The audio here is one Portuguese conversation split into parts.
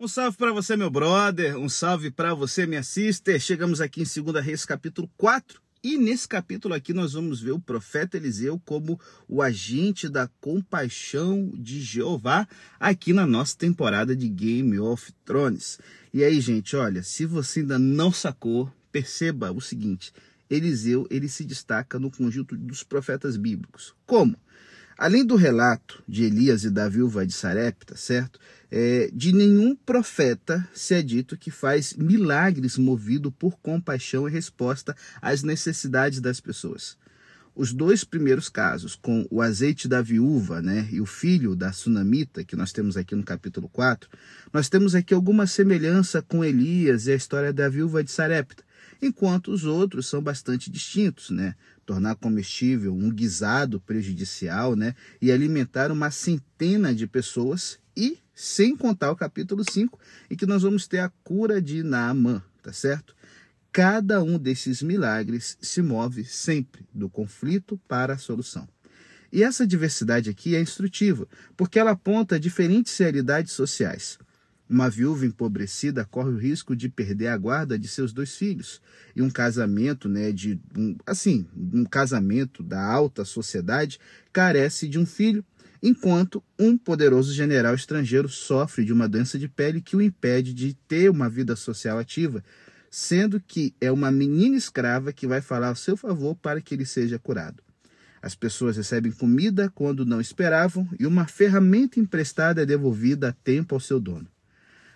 Um salve para você, meu brother, um salve para você, minha sister. Chegamos aqui em 2 Reis, capítulo 4. E nesse capítulo aqui nós vamos ver o profeta Eliseu como o agente da compaixão de Jeová aqui na nossa temporada de Game of Thrones. E aí, gente, olha, se você ainda não sacou, perceba o seguinte: Eliseu ele se destaca no conjunto dos profetas bíblicos. Como? Além do relato de Elias e da viúva de Sarepta, certo? É, de nenhum profeta se é dito que faz milagres movido por compaixão e resposta às necessidades das pessoas. Os dois primeiros casos, com o azeite da viúva né, e o filho da sunamita, que nós temos aqui no capítulo 4, nós temos aqui alguma semelhança com Elias e a história da viúva de Sarepta enquanto os outros são bastante distintos, né? Tornar comestível um guisado prejudicial, né? E alimentar uma centena de pessoas e sem contar o capítulo 5, em que nós vamos ter a cura de Naamã, tá certo? Cada um desses milagres se move sempre do conflito para a solução. E essa diversidade aqui é instrutiva, porque ela aponta diferentes realidades sociais. Uma viúva empobrecida corre o risco de perder a guarda de seus dois filhos. E um casamento, né, de um, assim, um casamento da alta sociedade carece de um filho, enquanto um poderoso general estrangeiro sofre de uma doença de pele que o impede de ter uma vida social ativa, sendo que é uma menina escrava que vai falar ao seu favor para que ele seja curado. As pessoas recebem comida quando não esperavam e uma ferramenta emprestada é devolvida a tempo ao seu dono.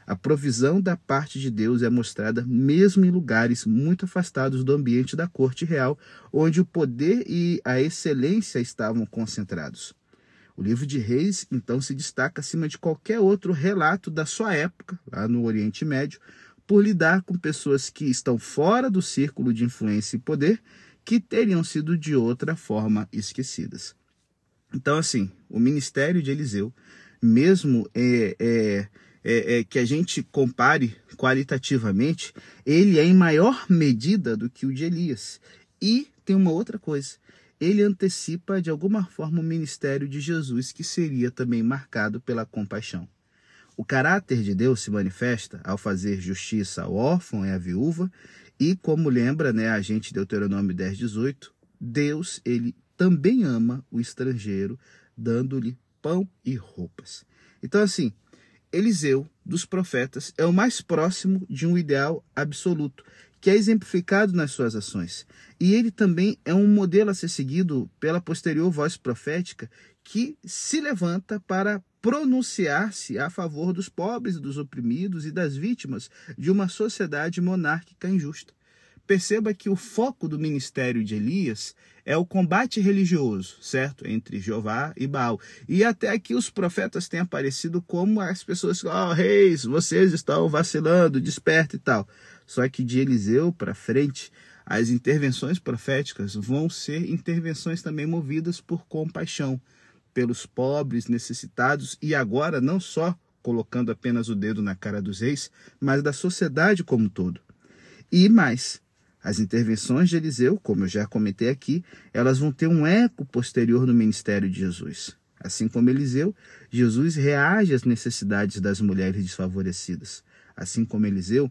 A provisão da parte de Deus é mostrada mesmo em lugares muito afastados do ambiente da corte real, onde o poder e a excelência estavam concentrados. O livro de Reis, então, se destaca acima de qualquer outro relato da sua época, lá no Oriente Médio, por lidar com pessoas que estão fora do círculo de influência e poder, que teriam sido de outra forma esquecidas. Então, assim, o ministério de Eliseu, mesmo é, é é, é, que a gente compare qualitativamente, ele é em maior medida do que o de Elias. E tem uma outra coisa. Ele antecipa de alguma forma o ministério de Jesus, que seria também marcado pela compaixão. O caráter de Deus se manifesta ao fazer justiça ao órfão e à viúva, e como lembra né, a gente Deuteronômio 10, 18, Deus ele também ama o estrangeiro, dando-lhe pão e roupas. Então, assim, Eliseu, dos profetas, é o mais próximo de um ideal absoluto, que é exemplificado nas suas ações. E ele também é um modelo a ser seguido pela posterior voz profética que se levanta para pronunciar-se a favor dos pobres, dos oprimidos e das vítimas de uma sociedade monárquica injusta. Perceba que o foco do ministério de Elias é o combate religioso, certo? Entre Jeová e Baal. E até aqui os profetas têm aparecido como as pessoas, ó oh, reis, vocês estão vacilando, desperta e tal. Só que de Eliseu para frente, as intervenções proféticas vão ser intervenções também movidas por compaixão pelos pobres, necessitados e agora não só colocando apenas o dedo na cara dos reis, mas da sociedade como um todo. E mais, as intervenções de Eliseu, como eu já comentei aqui, elas vão ter um eco posterior no ministério de Jesus. Assim como Eliseu, Jesus reage às necessidades das mulheres desfavorecidas. Assim como Eliseu,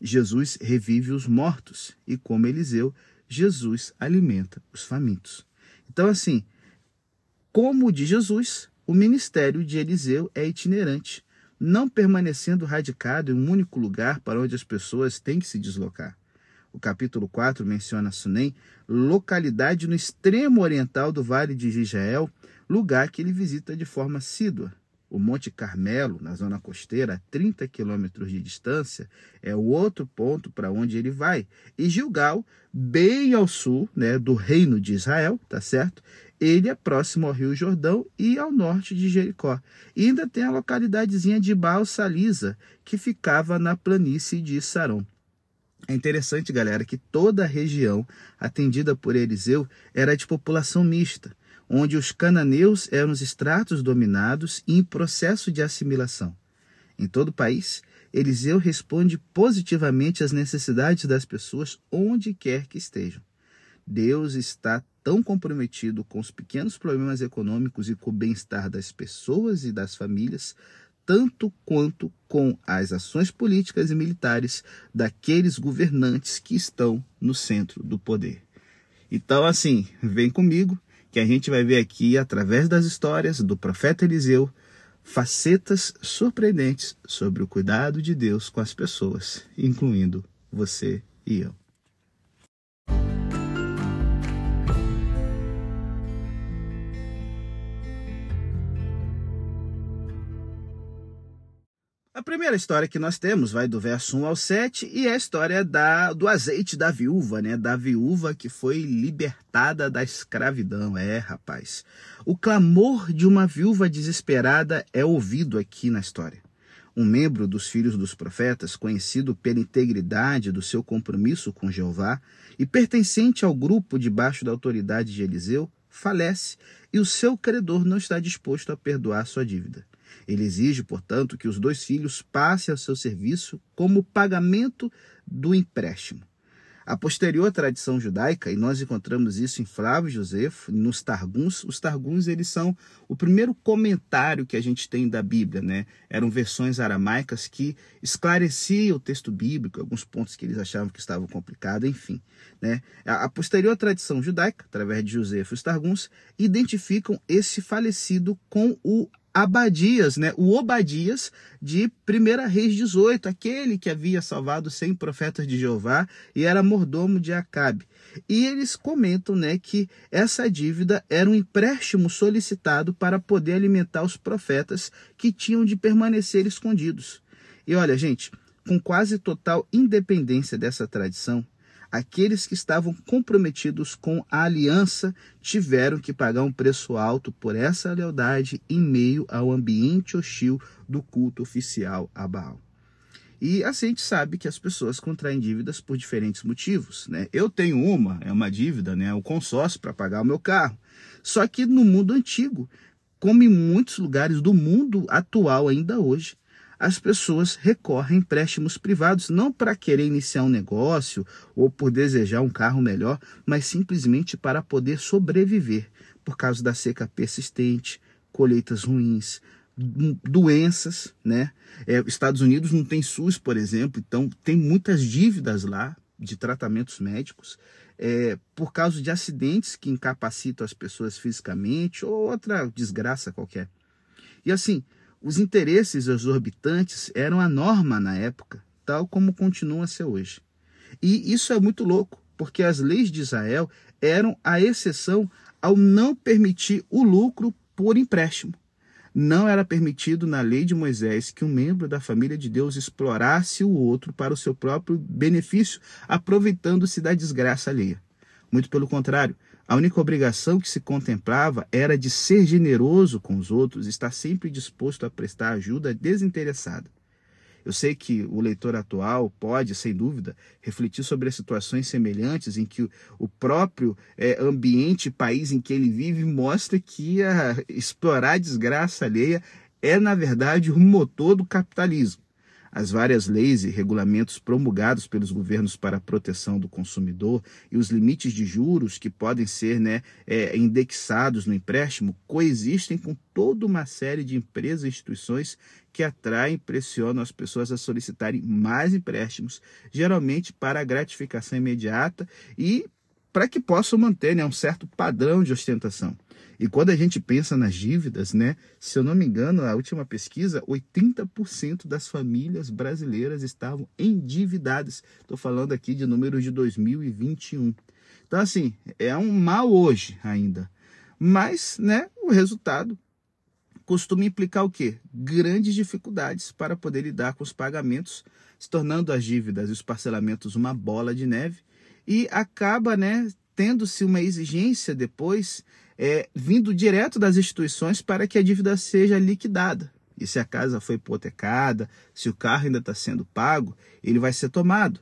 Jesus revive os mortos. E como Eliseu, Jesus alimenta os famintos. Então, assim, como o de Jesus, o ministério de Eliseu é itinerante, não permanecendo radicado em um único lugar para onde as pessoas têm que se deslocar. O capítulo 4 menciona Sunem, localidade no extremo oriental do Vale de Israel, lugar que ele visita de forma assídua. O Monte Carmelo, na zona costeira, a 30 quilômetros de distância, é o outro ponto para onde ele vai. E Gilgal, bem ao sul né, do reino de Israel, tá certo? Ele é próximo ao Rio Jordão e ao norte de Jericó. E ainda tem a localidadezinha de Baal Salisa, que ficava na planície de Saron. É interessante, galera, que toda a região atendida por Eliseu era de população mista, onde os cananeus eram os estratos dominados e em processo de assimilação. Em todo o país, Eliseu responde positivamente às necessidades das pessoas onde quer que estejam. Deus está tão comprometido com os pequenos problemas econômicos e com o bem-estar das pessoas e das famílias, tanto quanto com as ações políticas e militares daqueles governantes que estão no centro do poder. Então, assim, vem comigo que a gente vai ver aqui, através das histórias do profeta Eliseu, facetas surpreendentes sobre o cuidado de Deus com as pessoas, incluindo você e eu. Primeira história que nós temos vai do verso 1 ao 7 e é a história da, do azeite da viúva, né? Da viúva que foi libertada da escravidão. É, rapaz. O clamor de uma viúva desesperada é ouvido aqui na história. Um membro dos filhos dos profetas, conhecido pela integridade do seu compromisso com Jeová e pertencente ao grupo debaixo da autoridade de Eliseu, falece e o seu credor não está disposto a perdoar sua dívida. Ele exige, portanto, que os dois filhos passem ao seu serviço como pagamento do empréstimo. A posterior tradição judaica, e nós encontramos isso em Flávio Josefo, nos Targuns, os Targuns eles são o primeiro comentário que a gente tem da Bíblia, né? Eram versões aramaicas que esclareciam o texto bíblico, alguns pontos que eles achavam que estavam complicados, enfim. Né? A posterior tradição judaica, através de Josefo e os Targuns, identificam esse falecido com o Abadias, né? O Obadias de 1 Reis 18, aquele que havia salvado 100 profetas de Jeová e era mordomo de Acabe. E eles comentam, né, que essa dívida era um empréstimo solicitado para poder alimentar os profetas que tinham de permanecer escondidos. E olha, gente, com quase total independência dessa tradição, aqueles que estavam comprometidos com a aliança tiveram que pagar um preço alto por essa lealdade em meio ao ambiente hostil do culto oficial a Baal. E assim a gente sabe que as pessoas contraem dívidas por diferentes motivos. Né? Eu tenho uma, é uma dívida, né? o consórcio para pagar o meu carro. Só que no mundo antigo, como em muitos lugares do mundo atual ainda hoje, as pessoas recorrem a empréstimos privados não para querer iniciar um negócio ou por desejar um carro melhor, mas simplesmente para poder sobreviver por causa da seca persistente, colheitas ruins, doenças, né? É, Estados Unidos não tem SUS, por exemplo, então tem muitas dívidas lá de tratamentos médicos é, por causa de acidentes que incapacitam as pessoas fisicamente ou outra desgraça qualquer. E assim, os interesses exorbitantes eram a norma na época, tal como continuam a ser hoje. E isso é muito louco, porque as leis de Israel eram a exceção ao não permitir o lucro por empréstimo. Não era permitido na lei de Moisés que um membro da família de Deus explorasse o outro para o seu próprio benefício, aproveitando-se da desgraça alheia. Muito pelo contrário, a única obrigação que se contemplava era de ser generoso com os outros, estar sempre disposto a prestar ajuda desinteressada. Eu sei que o leitor atual pode, sem dúvida, refletir sobre as situações semelhantes em que o próprio é, ambiente, país em que ele vive, mostra que a, explorar a desgraça alheia é, na verdade, o motor do capitalismo as várias leis e regulamentos promulgados pelos governos para a proteção do consumidor e os limites de juros que podem ser né, é, indexados no empréstimo coexistem com toda uma série de empresas e instituições que atraem e pressionam as pessoas a solicitarem mais empréstimos, geralmente para a gratificação imediata e para que possam manter né, um certo padrão de ostentação. E quando a gente pensa nas dívidas, né, se eu não me engano, a última pesquisa, 80% das famílias brasileiras estavam endividadas. Estou falando aqui de números de 2021. Então, assim, é um mal hoje ainda. Mas, né, o resultado costuma implicar o quê? Grandes dificuldades para poder lidar com os pagamentos, se tornando as dívidas e os parcelamentos uma bola de neve e acaba, né, tendo-se uma exigência depois é, vindo direto das instituições para que a dívida seja liquidada. E se a casa foi hipotecada, se o carro ainda está sendo pago, ele vai ser tomado.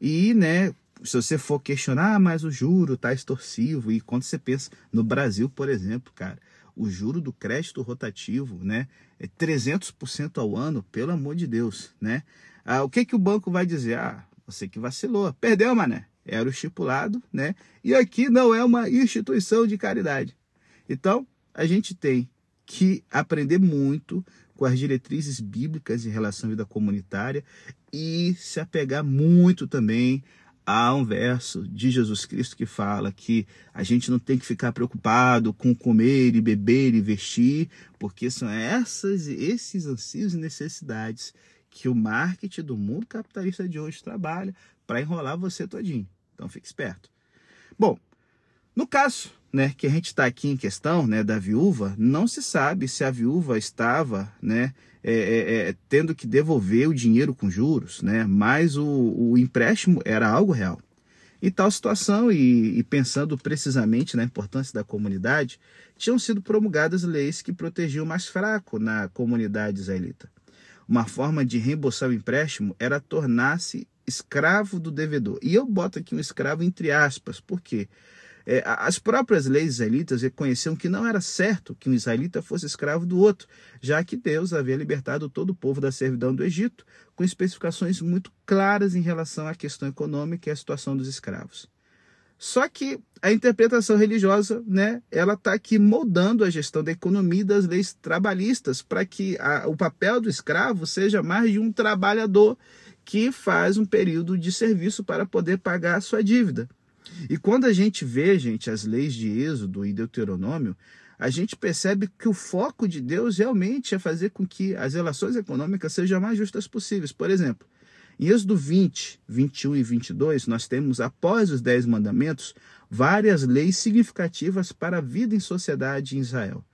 E, né, se você for questionar, ah, mas o juro está extorsivo, e quando você pensa no Brasil, por exemplo, cara, o juro do crédito rotativo, né, é 300% ao ano, pelo amor de Deus, né? Ah, o que que o banco vai dizer? Ah, você que vacilou, perdeu, mané era o estipulado, né? E aqui não é uma instituição de caridade. Então, a gente tem que aprender muito com as diretrizes bíblicas em relação à vida comunitária e se apegar muito também há um verso de Jesus Cristo que fala que a gente não tem que ficar preocupado com comer e beber e vestir, porque são essas esses anseios e necessidades que o marketing do mundo capitalista de hoje trabalha para enrolar você todinho. Então fique esperto. Bom, no caso né, que a gente está aqui em questão né, da viúva, não se sabe se a viúva estava né, é, é, é, tendo que devolver o dinheiro com juros, né, mas o, o empréstimo era algo real. Em tal situação, e, e, pensando precisamente na importância da comunidade, tinham sido promulgadas leis que protegiam o mais fraco na comunidade israelita. Uma forma de reembolsar o empréstimo era tornar-se escravo do devedor. E eu boto aqui um escravo entre aspas, por quê? É, as próprias leis israelitas reconheciam que não era certo que um israelita fosse escravo do outro, já que Deus havia libertado todo o povo da servidão do Egito, com especificações muito claras em relação à questão econômica e à situação dos escravos. Só que a interpretação religiosa, né, ela está aqui moldando a gestão da economia e das leis trabalhistas para que a, o papel do escravo seja mais de um trabalhador que faz um período de serviço para poder pagar a sua dívida. E quando a gente vê, gente, as leis de Êxodo e Deuteronômio, a gente percebe que o foco de Deus realmente é fazer com que as relações econômicas sejam mais justas possíveis. Por exemplo, em Êxodo 20, 21 e 22, nós temos, após os Dez Mandamentos, várias leis significativas para a vida em sociedade em Israel.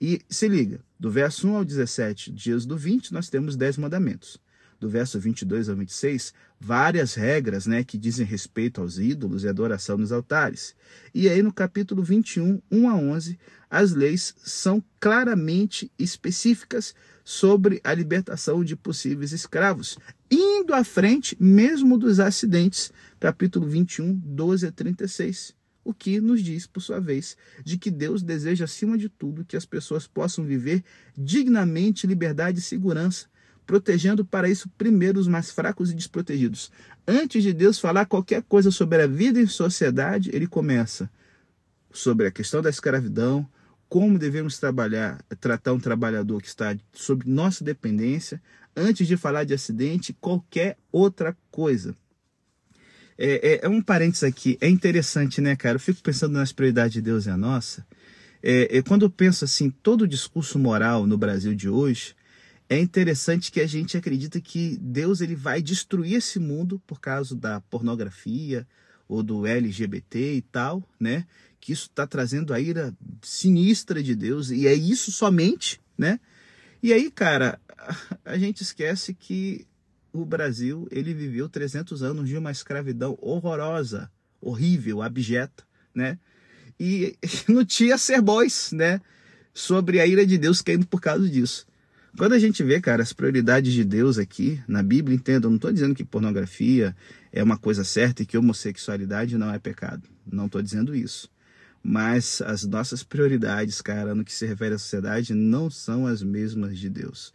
E se liga, do verso 1 ao 17 de Êxodo 20, nós temos Dez Mandamentos do verso 22 ao 26, várias regras né, que dizem respeito aos ídolos e adoração nos altares. E aí no capítulo 21, 1 a 11, as leis são claramente específicas sobre a libertação de possíveis escravos, indo à frente mesmo dos acidentes, capítulo 21, 12 a 36 o que nos diz, por sua vez, de que Deus deseja, acima de tudo, que as pessoas possam viver dignamente liberdade e segurança, protegendo para isso primeiro os mais fracos e desprotegidos. Antes de Deus falar qualquer coisa sobre a vida em sociedade, ele começa sobre a questão da escravidão, como devemos trabalhar, tratar um trabalhador que está sob nossa dependência, antes de falar de acidente, qualquer outra coisa. É, é, é um parênteses aqui, é interessante, né, cara? Eu fico pensando nas prioridades de Deus e a nossa. É, é, quando eu penso assim, todo o discurso moral no Brasil de hoje, é interessante que a gente acredita que Deus ele vai destruir esse mundo por causa da pornografia ou do LGBT e tal, né? Que isso está trazendo a ira sinistra de Deus e é isso somente, né? E aí, cara, a gente esquece que o Brasil ele viveu 300 anos de uma escravidão horrorosa, horrível, abjeta, né? E não tinha ser boys, né? Sobre a ira de Deus caindo por causa disso. Quando a gente vê, cara, as prioridades de Deus aqui na Bíblia, entenda, eu não estou dizendo que pornografia é uma coisa certa e que homossexualidade não é pecado. Não estou dizendo isso. Mas as nossas prioridades, cara, no que se refere à sociedade, não são as mesmas de Deus.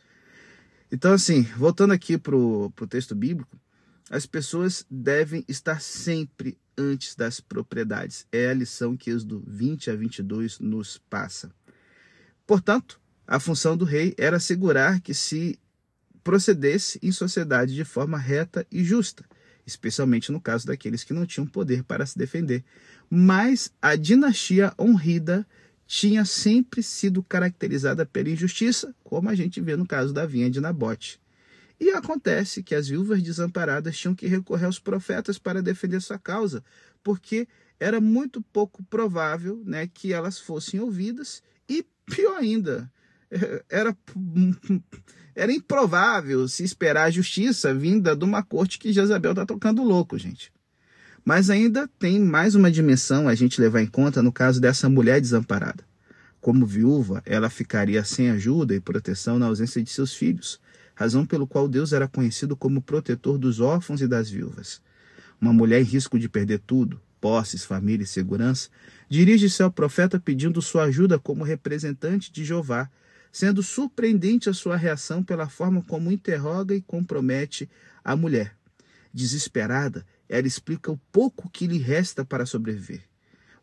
Então, assim, voltando aqui para o texto bíblico, as pessoas devem estar sempre antes das propriedades. É a lição que Êxodo 20 a 22 nos passa. Portanto, a função do rei era assegurar que se procedesse em sociedade de forma reta e justa, especialmente no caso daqueles que não tinham poder para se defender. Mas a dinastia honrida tinha sempre sido caracterizada pela injustiça, como a gente vê no caso da vinha de Nabote. E acontece que as viúvas desamparadas tinham que recorrer aos profetas para defender sua causa, porque era muito pouco provável né, que elas fossem ouvidas e, pior ainda, era, era improvável se esperar a justiça vinda de uma corte que Jezabel está tocando louco, gente. Mas ainda tem mais uma dimensão a gente levar em conta no caso dessa mulher desamparada. Como viúva, ela ficaria sem ajuda e proteção na ausência de seus filhos, razão pelo qual Deus era conhecido como protetor dos órfãos e das viúvas. Uma mulher em risco de perder tudo, posses, família e segurança, dirige-se ao profeta pedindo sua ajuda como representante de Jeová sendo surpreendente a sua reação pela forma como interroga e compromete a mulher. Desesperada, ela explica o pouco que lhe resta para sobreviver.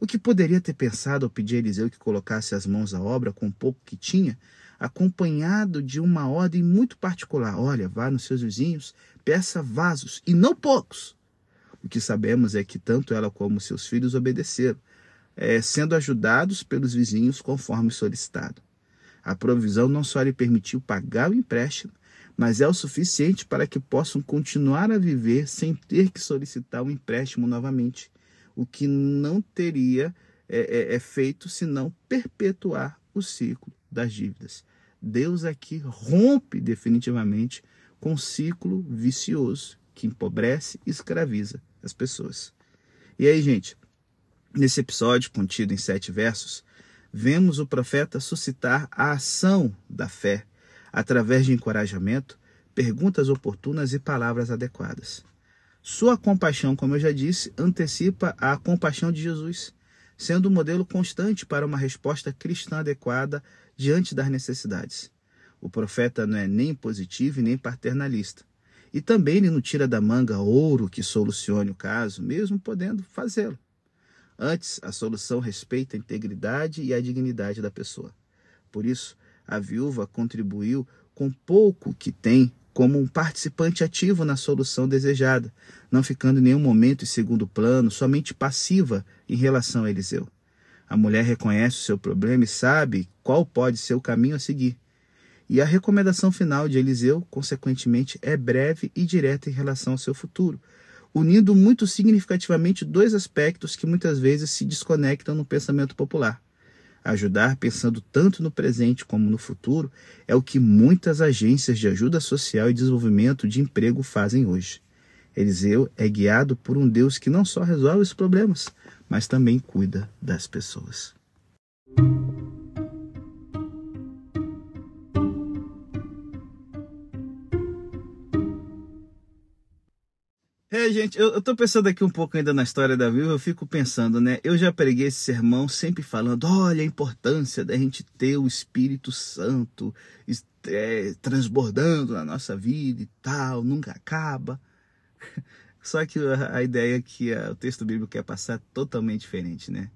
O que poderia ter pensado ao pedir a Eliseu que colocasse as mãos à obra com o pouco que tinha, acompanhado de uma ordem muito particular. Olha, vá nos seus vizinhos, peça vasos, e não poucos. O que sabemos é que tanto ela como seus filhos obedeceram, é, sendo ajudados pelos vizinhos conforme solicitado. A provisão não só lhe permitiu pagar o empréstimo, mas é o suficiente para que possam continuar a viver sem ter que solicitar o um empréstimo novamente, o que não teria é, é, é feito senão perpetuar o ciclo das dívidas. Deus aqui rompe definitivamente com um ciclo vicioso que empobrece e escraviza as pessoas. E aí, gente, nesse episódio contido em sete versos, vemos o profeta suscitar a ação da fé através de encorajamento, perguntas oportunas e palavras adequadas. Sua compaixão, como eu já disse, antecipa a compaixão de Jesus, sendo um modelo constante para uma resposta cristã adequada diante das necessidades. O profeta não é nem positivo e nem paternalista. E também ele não tira da manga ouro que solucione o caso, mesmo podendo fazê-lo. Antes, a solução respeita a integridade e a dignidade da pessoa. Por isso, a viúva contribuiu com pouco que tem como um participante ativo na solução desejada, não ficando em nenhum momento em segundo plano, somente passiva em relação a Eliseu. A mulher reconhece o seu problema e sabe qual pode ser o caminho a seguir. E a recomendação final de Eliseu, consequentemente, é breve e direta em relação ao seu futuro, unindo muito significativamente dois aspectos que muitas vezes se desconectam no pensamento popular. Ajudar pensando tanto no presente como no futuro é o que muitas agências de ajuda social e desenvolvimento de emprego fazem hoje. Eliseu é guiado por um Deus que não só resolve os problemas, mas também cuida das pessoas. É, gente, eu, eu tô pensando aqui um pouco ainda na história da viúva, eu fico pensando, né? Eu já preguei esse sermão sempre falando, olha a importância da gente ter o Espírito Santo é, transbordando na nossa vida e tal, nunca acaba. Só que a, ideia que a, o texto bíblico quer passar é totalmente diferente, né?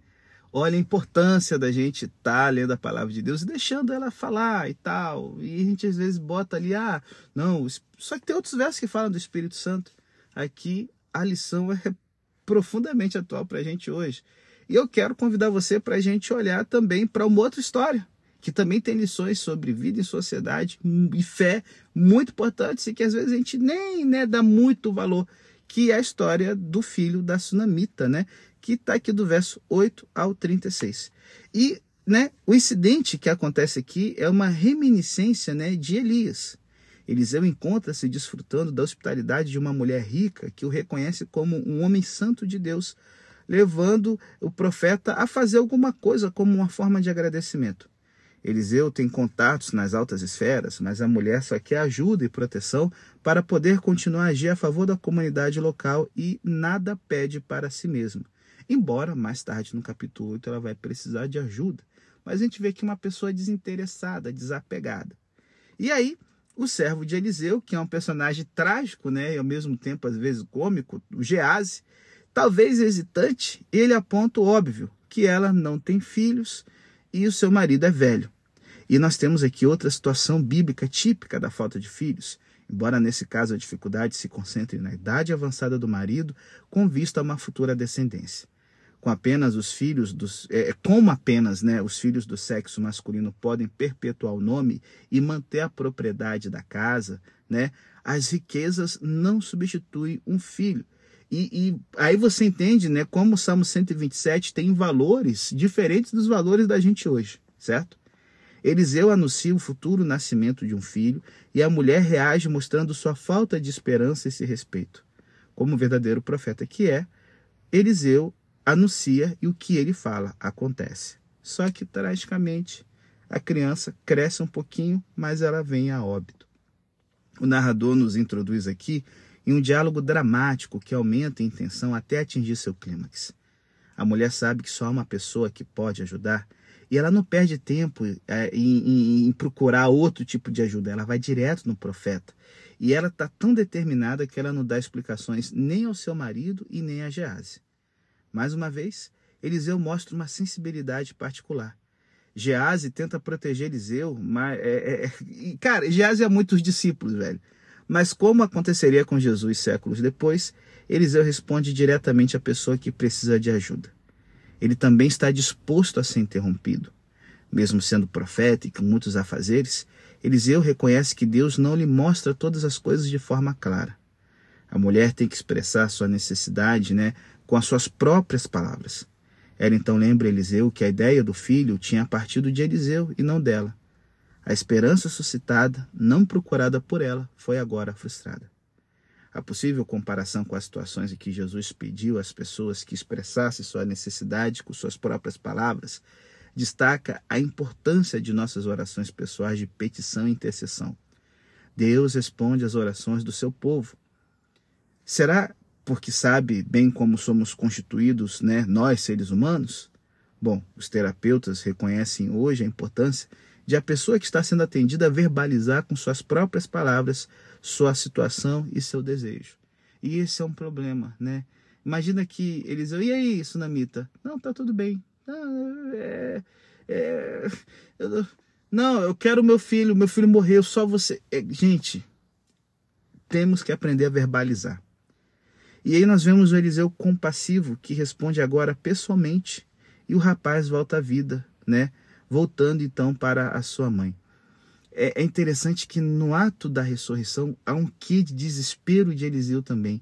Olha a importância da gente estar tá lendo a palavra de Deus e deixando ela falar e tal. E a gente às vezes bota ali, ah, não, só que tem outros versos que falam do Espírito Santo aqui a lição é profundamente atual para a gente hoje. E eu quero convidar você para a gente olhar também para uma outra história, que também tem lições sobre vida em sociedade e fé muito importantes e que às vezes a gente nem né, dá muito valor, que é a história do filho da sunamita, né? que está aqui do verso 8 ao 36. E né, o incidente que acontece aqui é uma reminiscência né, de Elias. Eliseu encontra-se desfrutando da hospitalidade de uma mulher rica que o reconhece como um homem santo de Deus, levando o profeta a fazer alguma coisa como uma forma de agradecimento. Eliseu tem contatos nas altas esferas, mas a mulher só quer ajuda e proteção para poder continuar a agir a favor da comunidade local e nada pede para si mesma. Embora mais tarde no capítulo 8 ela vai precisar de ajuda, mas a gente vê que uma pessoa desinteressada, desapegada. E aí o servo de Eliseu, que é um personagem trágico, né, e ao mesmo tempo às vezes cômico, o Gease, talvez hesitante, ele aponta o óbvio, que ela não tem filhos e o seu marido é velho. E nós temos aqui outra situação bíblica típica da falta de filhos, embora nesse caso a dificuldade se concentre na idade avançada do marido, com vista a uma futura descendência com apenas os filhos dos é, como apenas né, os filhos do sexo masculino podem perpetuar o nome e manter a propriedade da casa, né, as riquezas não substituem um filho. E, e, aí você entende né, como o Salmo 127 tem valores diferentes dos valores da gente hoje, certo? Eliseu anuncia o futuro nascimento de um filho e a mulher reage mostrando sua falta de esperança a esse respeito. Como verdadeiro profeta que é, Eliseu anuncia e o que ele fala acontece. Só que tragicamente a criança cresce um pouquinho, mas ela vem a óbito. O narrador nos introduz aqui em um diálogo dramático que aumenta em tensão até atingir seu clímax. A mulher sabe que só há uma pessoa que pode ajudar e ela não perde tempo é, em, em, em, procurar outro tipo de ajuda, ela vai direto no profeta. E ela está tão determinada que ela não dá explicações nem ao seu marido e nem a Gease. Mais uma vez, Eliseu mostra uma sensibilidade particular. Gease tenta proteger Eliseu, mas é, é, é cara, Gease é muitos discípulos, velho. Mas como aconteceria com Jesus séculos depois, Eliseu responde diretamente à pessoa que precisa de ajuda. Ele também está disposto a ser interrompido. Mesmo sendo profeta e com muitos afazeres, Eliseu reconhece que Deus não lhe mostra todas as coisas de forma clara. A mulher tem que expressar sua necessidade, né, com as suas próprias palavras. Ela então lembra Eliseu que a ideia do filho tinha partido de Eliseu e não dela. A esperança suscitada, não procurada por ela, foi agora frustrada. A possível comparação com as situações em que Jesus pediu às pessoas que expressassem sua necessidade com suas próprias palavras destaca a importância de nossas orações pessoais de petição e intercessão. Deus responde às orações do seu povo. Será porque sabe bem como somos constituídos, né, nós seres humanos? Bom, os terapeutas reconhecem hoje a importância de a pessoa que está sendo atendida verbalizar com suas próprias palavras sua situação e seu desejo. E esse é um problema, né? Imagina que eles, e aí, Sunamita? Não, tá tudo bem. Não, é, é, eu, não, eu quero meu filho, meu filho morreu, só você. É, gente, temos que aprender a verbalizar. E aí nós vemos o Eliseu compassivo que responde agora pessoalmente e o rapaz volta à vida, né? Voltando então para a sua mãe. É, é interessante que no ato da ressurreição há um quê de desespero de Eliseu também.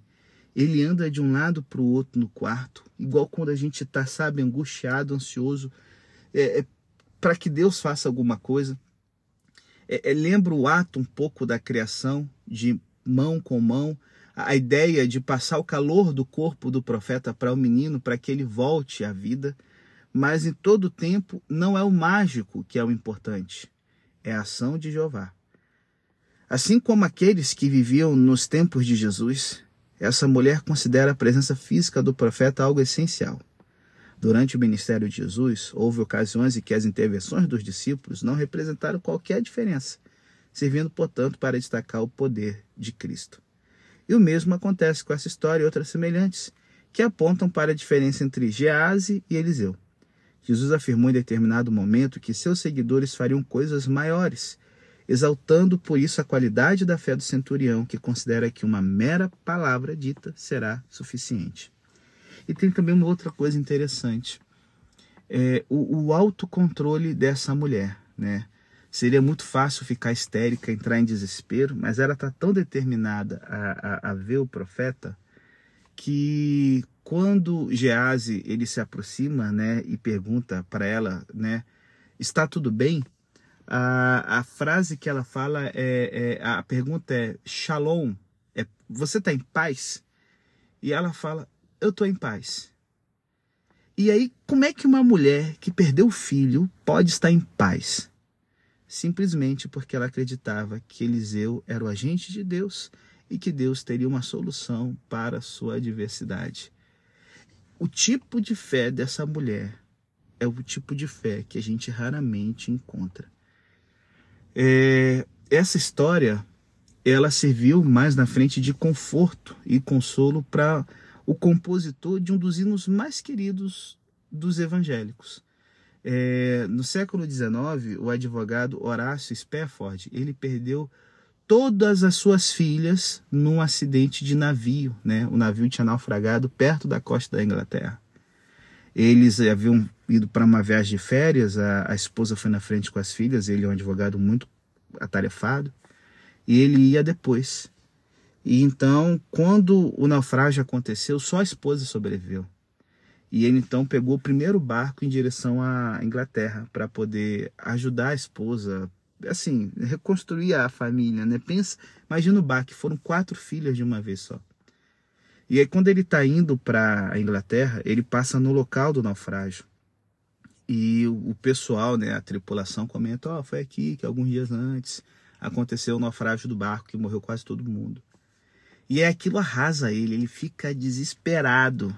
Ele anda de um lado para o outro no quarto, igual quando a gente está, sabe, angustiado, ansioso, é, é para que Deus faça alguma coisa. É, é, lembra o ato um pouco da criação, de mão com mão, a ideia de passar o calor do corpo do profeta para o menino para que ele volte à vida, mas em todo tempo não é o mágico que é o importante, é a ação de Jeová. Assim como aqueles que viviam nos tempos de Jesus, essa mulher considera a presença física do profeta algo essencial. Durante o ministério de Jesus, houve ocasiões em que as intervenções dos discípulos não representaram qualquer diferença, servindo, portanto, para destacar o poder de Cristo. E o mesmo acontece com essa história e outras semelhantes, que apontam para a diferença entre Gease e Eliseu. Jesus afirmou em determinado momento que seus seguidores fariam coisas maiores, exaltando por isso a qualidade da fé do centurião, que considera que uma mera palavra dita será suficiente. E tem também uma outra coisa interessante: é, o, o autocontrole dessa mulher. Né? Seria muito fácil ficar histérica, entrar em desespero, mas ela está tão determinada a, a, a, ver o profeta que quando Gease ele se aproxima, né, e pergunta para ela, né, está tudo bem? A, a frase que ela fala é, é a pergunta é Shalom, é você está em paz? E ela fala eu estou em paz. E aí, como é que uma mulher que perdeu o filho pode estar em paz? Simplesmente porque ela acreditava que Eliseu era o agente de Deus e que Deus teria uma solução para a sua adversidade. O tipo de fé dessa mulher é o tipo de fé que a gente raramente encontra. É, essa história ela serviu mais na frente de conforto e consolo para o compositor de um dos hinos mais queridos dos evangélicos. É, no século XIX, o advogado Horácio Spafford ele perdeu todas as suas filhas num acidente de navio. Né? O navio tinha naufragado perto da costa da Inglaterra. Eles haviam ido para uma viagem de férias, a, a esposa foi na frente com as filhas, ele é um advogado muito atarefado, e ele ia depois. E então, quando o naufrágio aconteceu, só a esposa sobreviveu. E ele então pegou o primeiro barco em direção à Inglaterra para poder ajudar a esposa, assim, reconstruir a família, né? Pensa, imagina o barco, foram quatro filhas de uma vez só. E aí quando ele está indo para a Inglaterra, ele passa no local do naufrágio. E o pessoal, né, a tripulação comenta, ó, oh, foi aqui que alguns dias antes aconteceu o naufrágio do barco que morreu quase todo mundo. E é aquilo arrasa ele, ele fica desesperado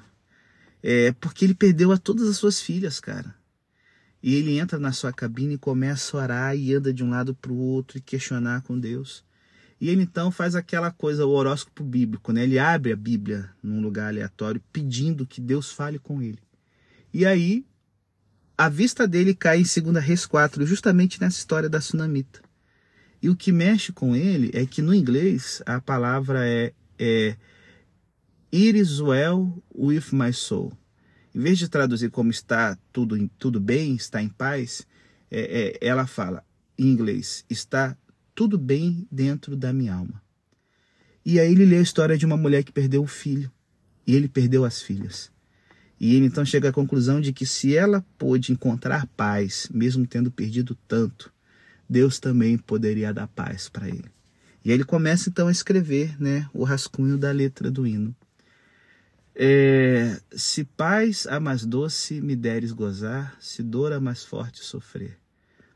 é, porque ele perdeu a todas as suas filhas, cara. E ele entra na sua cabine e começa a orar e anda de um lado para o outro e questionar com Deus. E ele então faz aquela coisa, o horóscopo bíblico, né? Ele abre a Bíblia num lugar aleatório pedindo que Deus fale com ele. E aí a vista dele cai em 2 Reis 4, justamente nessa história da sunamita. E o que mexe com ele é que no inglês a palavra é, é It is well with my soul. Em vez de traduzir como está tudo, tudo bem, está em paz, é, é, ela fala em inglês, está tudo bem dentro da minha alma. E aí ele lê a história de uma mulher que perdeu o filho e ele perdeu as filhas. E ele então chega à conclusão de que se ela pôde encontrar paz, mesmo tendo perdido tanto, Deus também poderia dar paz para ele. E aí ele começa então a escrever né, o rascunho da letra do hino. É, se paz a mais doce me deres gozar, se dor a mais forte sofrer.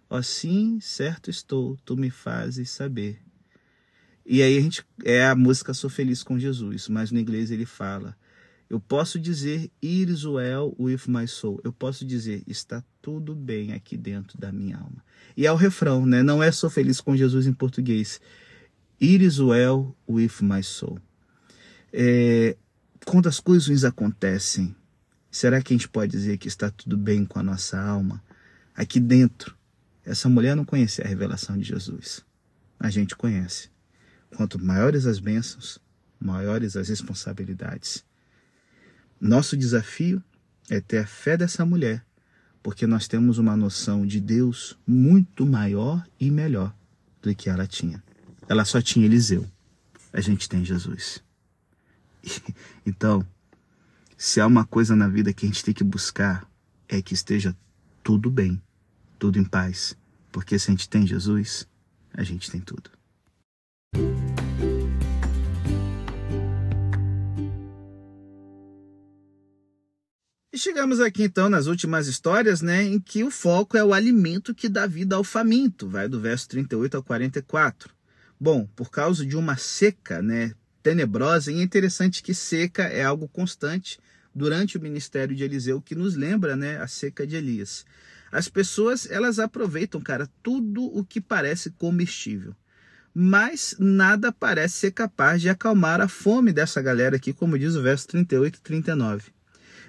Assim, certo estou, tu me fazes saber. E aí a gente é a música Sou Feliz com Jesus, mas no inglês ele fala: Eu posso dizer It is well with my soul. Eu posso dizer está tudo bem aqui dentro da minha alma. E é o refrão, né? Não é Sou Feliz com Jesus em português. It is well with my soul. É, quando as coisas ruins acontecem, será que a gente pode dizer que está tudo bem com a nossa alma? Aqui dentro, essa mulher não conhecia a revelação de Jesus. A gente conhece. Quanto maiores as bênçãos, maiores as responsabilidades. Nosso desafio é ter a fé dessa mulher, porque nós temos uma noção de Deus muito maior e melhor do que ela tinha. Ela só tinha Eliseu. A gente tem Jesus. Então, se há uma coisa na vida que a gente tem que buscar, é que esteja tudo bem, tudo em paz. Porque se a gente tem Jesus, a gente tem tudo. E chegamos aqui então nas últimas histórias, né, em que o foco é o alimento que dá vida ao faminto, vai do verso 38 ao 44. Bom, por causa de uma seca, né, tenebrosa, e é interessante que seca é algo constante durante o ministério de Eliseu, que nos lembra, né, a seca de Elias. As pessoas, elas aproveitam, cara, tudo o que parece comestível. Mas nada parece ser capaz de acalmar a fome dessa galera aqui, como diz o verso 38 e 39.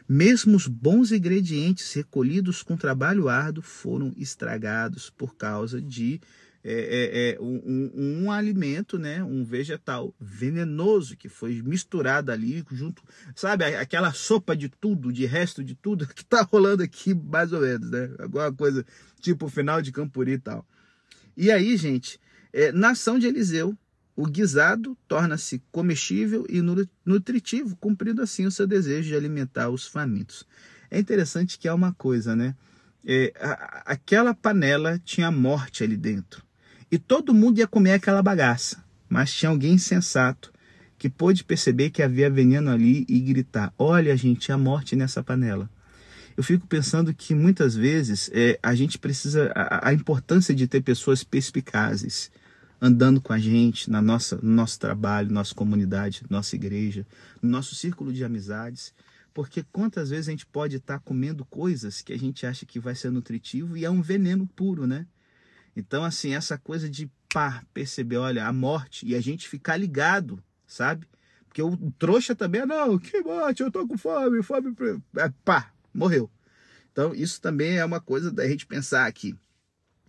Mesmo os bons ingredientes recolhidos com trabalho árduo foram estragados por causa de é, é, é um, um, um, alimento, né, um vegetal venenoso que foi misturado ali junto, sabe, aquela sopa de tudo, de resto de tudo que está rolando aqui mais ou menos, né, alguma coisa tipo final de Campuri e tal. E aí, gente, é, na ação de Eliseu, o guisado torna-se comestível e nutritivo, cumprindo assim o seu desejo de alimentar os famintos. É interessante que há uma coisa, né? É, a, aquela panela tinha morte ali dentro. E todo mundo ia comer aquela bagaça. Mas tinha alguém sensato que pôde perceber que havia veneno ali e gritar: Olha, gente, a morte nessa panela. Eu fico pensando que muitas vezes é, a gente precisa. A, a, importância de ter pessoas perspicazes andando com a gente na nossa, no nosso trabalho, nossa comunidade, nossa igreja, no nosso círculo de amizades. Porque quantas vezes a gente pode estar comendo coisas que a gente acha que vai ser nutritivo e é um veneno puro, né? Então, assim, essa coisa de pá, perceber, olha, a morte e a gente ficar ligado, sabe? Porque o trouxa também, não, que morte, eu tô com fome, fome, é, pá, morreu. Então, isso também é uma coisa da gente pensar aqui.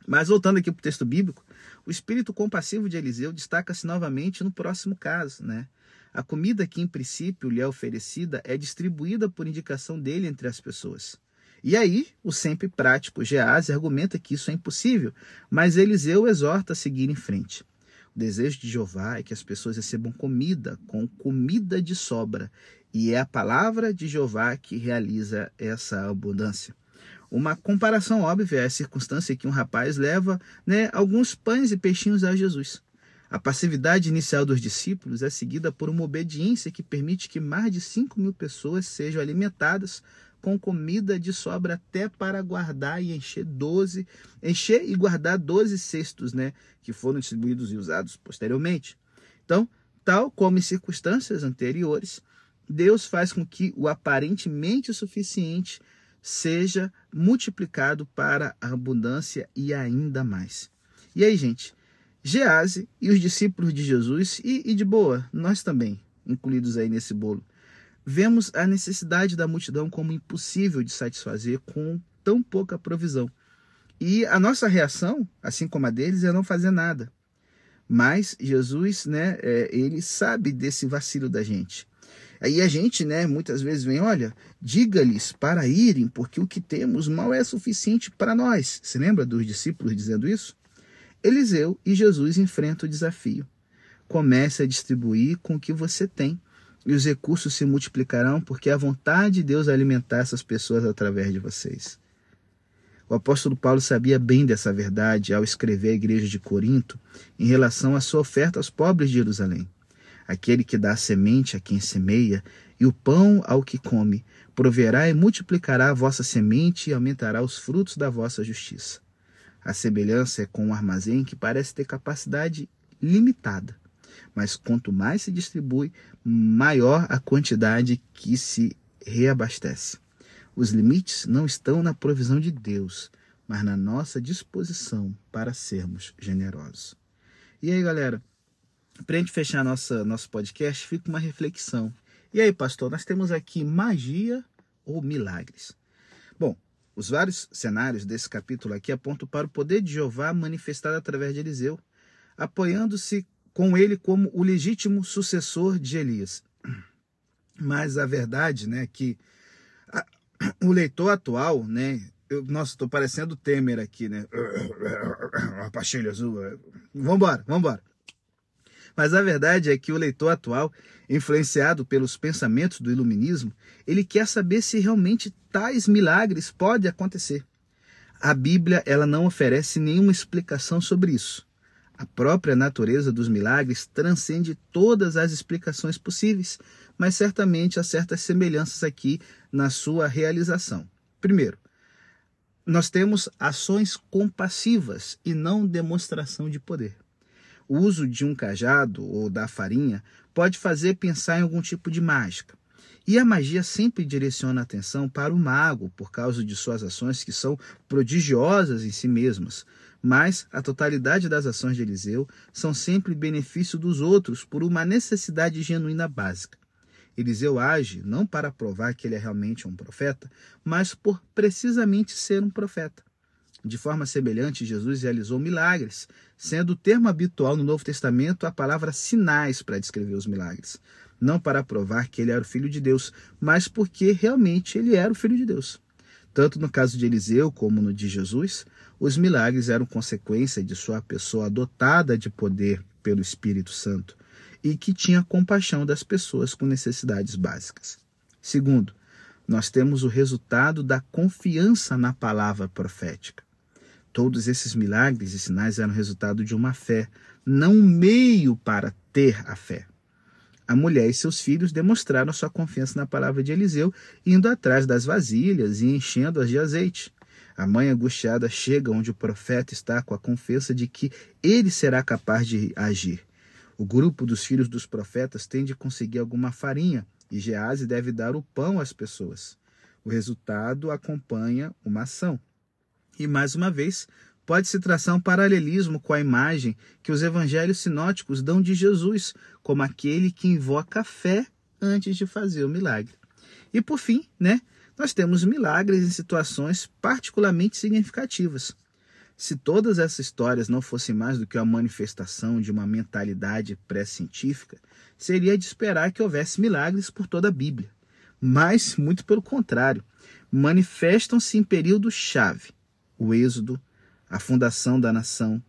Mas voltando aqui para o texto bíblico, o espírito compassivo de Eliseu destaca-se novamente no próximo caso, né? A comida que em princípio lhe é oferecida é distribuída por indicação dele entre as pessoas. E aí, o sempre prático Gease argumenta que isso é impossível, mas Eliseu exorta a seguir em frente. O desejo de Jeová é que as pessoas recebam comida, com comida de sobra, e é a palavra de Jeová que realiza essa abundância. Uma comparação óbvia é a circunstância que um rapaz leva né, alguns pães e peixinhos a Jesus. A passividade inicial dos discípulos é seguida por uma obediência que permite que mais de 5 mil pessoas sejam alimentadas com comida de sobra até para guardar e encher 12, encher e guardar 12 cestos, né, que foram distribuídos e usados posteriormente. Então, tal como em circunstâncias anteriores, Deus faz com que o aparentemente suficiente seja multiplicado para a abundância e ainda mais. E aí, gente, Gease e os discípulos de Jesus, e, e de boa, nós também, incluídos aí nesse bolo, vemos a necessidade da multidão como impossível de satisfazer com tão pouca provisão. E a nossa reação, assim como a deles, é não fazer nada. Mas Jesus, né, é, ele sabe desse vacilo da gente. Aí a gente, né, muitas vezes vem, olha, diga-lhes para irem, porque o que temos mal é suficiente para nós. Você lembra dos discípulos dizendo isso? Eliseu e Jesus enfrentam o desafio. Comece a distribuir com o que você tem, e os recursos se multiplicarão, porque a vontade de Deus é alimentar essas pessoas através de vocês. O apóstolo Paulo sabia bem dessa verdade ao escrever à igreja de Corinto em relação à sua oferta aos pobres de Jerusalém. Aquele que dá a semente a quem semeia e o pão ao que come, proverá e multiplicará a vossa semente e aumentará os frutos da vossa justiça. A semelhança é com um armazém que parece ter capacidade limitada, mas quanto mais se distribui, maior a quantidade que se reabastece. Os limites não estão na provisão de Deus, mas na nossa disposição para sermos generosos. E aí, galera, para a gente fechar nossa, nosso podcast, fica uma reflexão. E aí, pastor, nós temos aqui magia ou milagres? Bom, os vários cenários desse capítulo aqui apontam para o poder de Jeová manifestado através de Eliseu, apoiando-se com ele como o legítimo sucessor de Elias. Mas a verdade, né, que a, o leitor atual, né, eu, nossa, estou parecendo Temer aqui, né, uma pastilha azul, vambora, vambora. Mas a verdade é que o leitor atual, influenciado pelos pensamentos do iluminismo, ele quer saber se realmente tais milagres podem acontecer. A Bíblia ela não oferece nenhuma explicação sobre isso. A própria natureza dos milagres transcende todas as explicações possíveis, mas certamente há certas semelhanças aqui na sua realização. Primeiro, nós temos ações compassivas e não demonstração de poder. O uso de um cajado ou da farinha pode fazer pensar em algum tipo de mágica. E a magia sempre direciona a atenção para o mago por causa de suas ações que são prodigiosas em si mesmas, mas a totalidade das ações de Eliseu são sempre benefício dos outros por uma necessidade genuína básica. Eliseu age não para provar que ele é realmente um profeta, mas por precisamente ser um profeta. De forma semelhante, Jesus realizou milagres, sendo o termo habitual no Novo Testamento a palavra sinais para descrever os milagres. Não para provar que ele era o filho de Deus, mas porque realmente ele era o filho de Deus. Tanto no caso de Eliseu como no de Jesus, os milagres eram consequência de sua pessoa dotada de poder pelo Espírito Santo e que tinha compaixão das pessoas com necessidades básicas. Segundo, nós temos o resultado da confiança na palavra profética. Todos esses milagres e sinais eram resultado de uma fé, não um meio para ter a fé. A mulher e seus filhos demonstraram sua confiança na palavra de Eliseu, indo atrás das vasilhas e enchendo-as de azeite. A mãe angustiada chega onde o profeta está com a confiança de que ele será capaz de agir. O grupo dos filhos dos profetas tem de conseguir alguma farinha e Gease deve dar o pão às pessoas. O resultado acompanha uma ação. E mais uma vez, pode-se traçar um paralelismo com a imagem que os evangelhos sinóticos dão de Jesus, como aquele que invoca a fé antes de fazer o milagre. E por fim, né, nós temos milagres em situações particularmente significativas. Se todas essas histórias não fossem mais do que a manifestação de uma mentalidade pré-científica, seria de esperar que houvesse milagres por toda a Bíblia. Mas, muito pelo contrário, manifestam-se em períodos-chave. O Êxodo, a fundação da nação,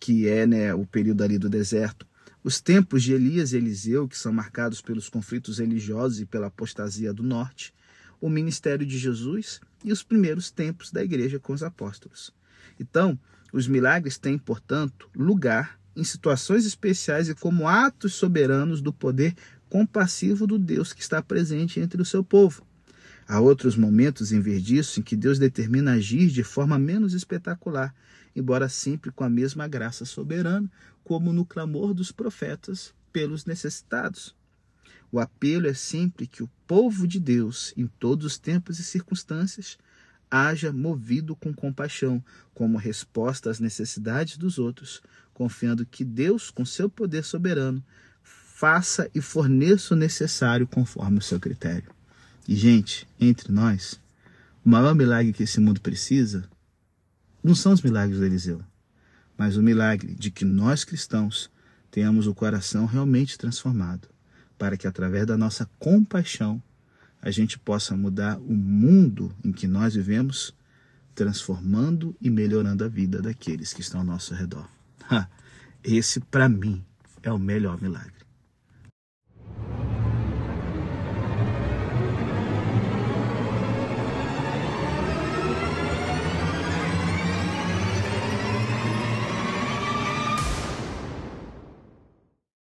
que é né, o período ali do deserto, os tempos de Elias e Eliseu, que são marcados pelos conflitos religiosos e pela apostasia do norte, o ministério de Jesus e os primeiros tempos da igreja com os apóstolos. Então, os milagres têm, portanto, lugar em situações especiais e como atos soberanos do poder compassivo do Deus que está presente entre o seu povo. Há outros momentos em vez disso em que Deus determina agir de forma menos espetacular, embora sempre com a mesma graça soberana, como no clamor dos profetas pelos necessitados. O apelo é sempre que o povo de Deus, em todos os tempos e circunstâncias, haja movido com compaixão, como resposta às necessidades dos outros, confiando que Deus, com seu poder soberano, faça e forneça o necessário conforme o seu critério. E, gente, entre nós, O maior milagre que esse mundo precisa não são os milagres do Eliseu, mas o milagre de que nós cristãos tenhamos o coração realmente transformado, para que através da nossa compaixão a gente possa mudar o mundo em que nós vivemos, transformando e melhorando a vida daqueles que estão ao nosso redor. Esse, para mim, é o melhor milagre.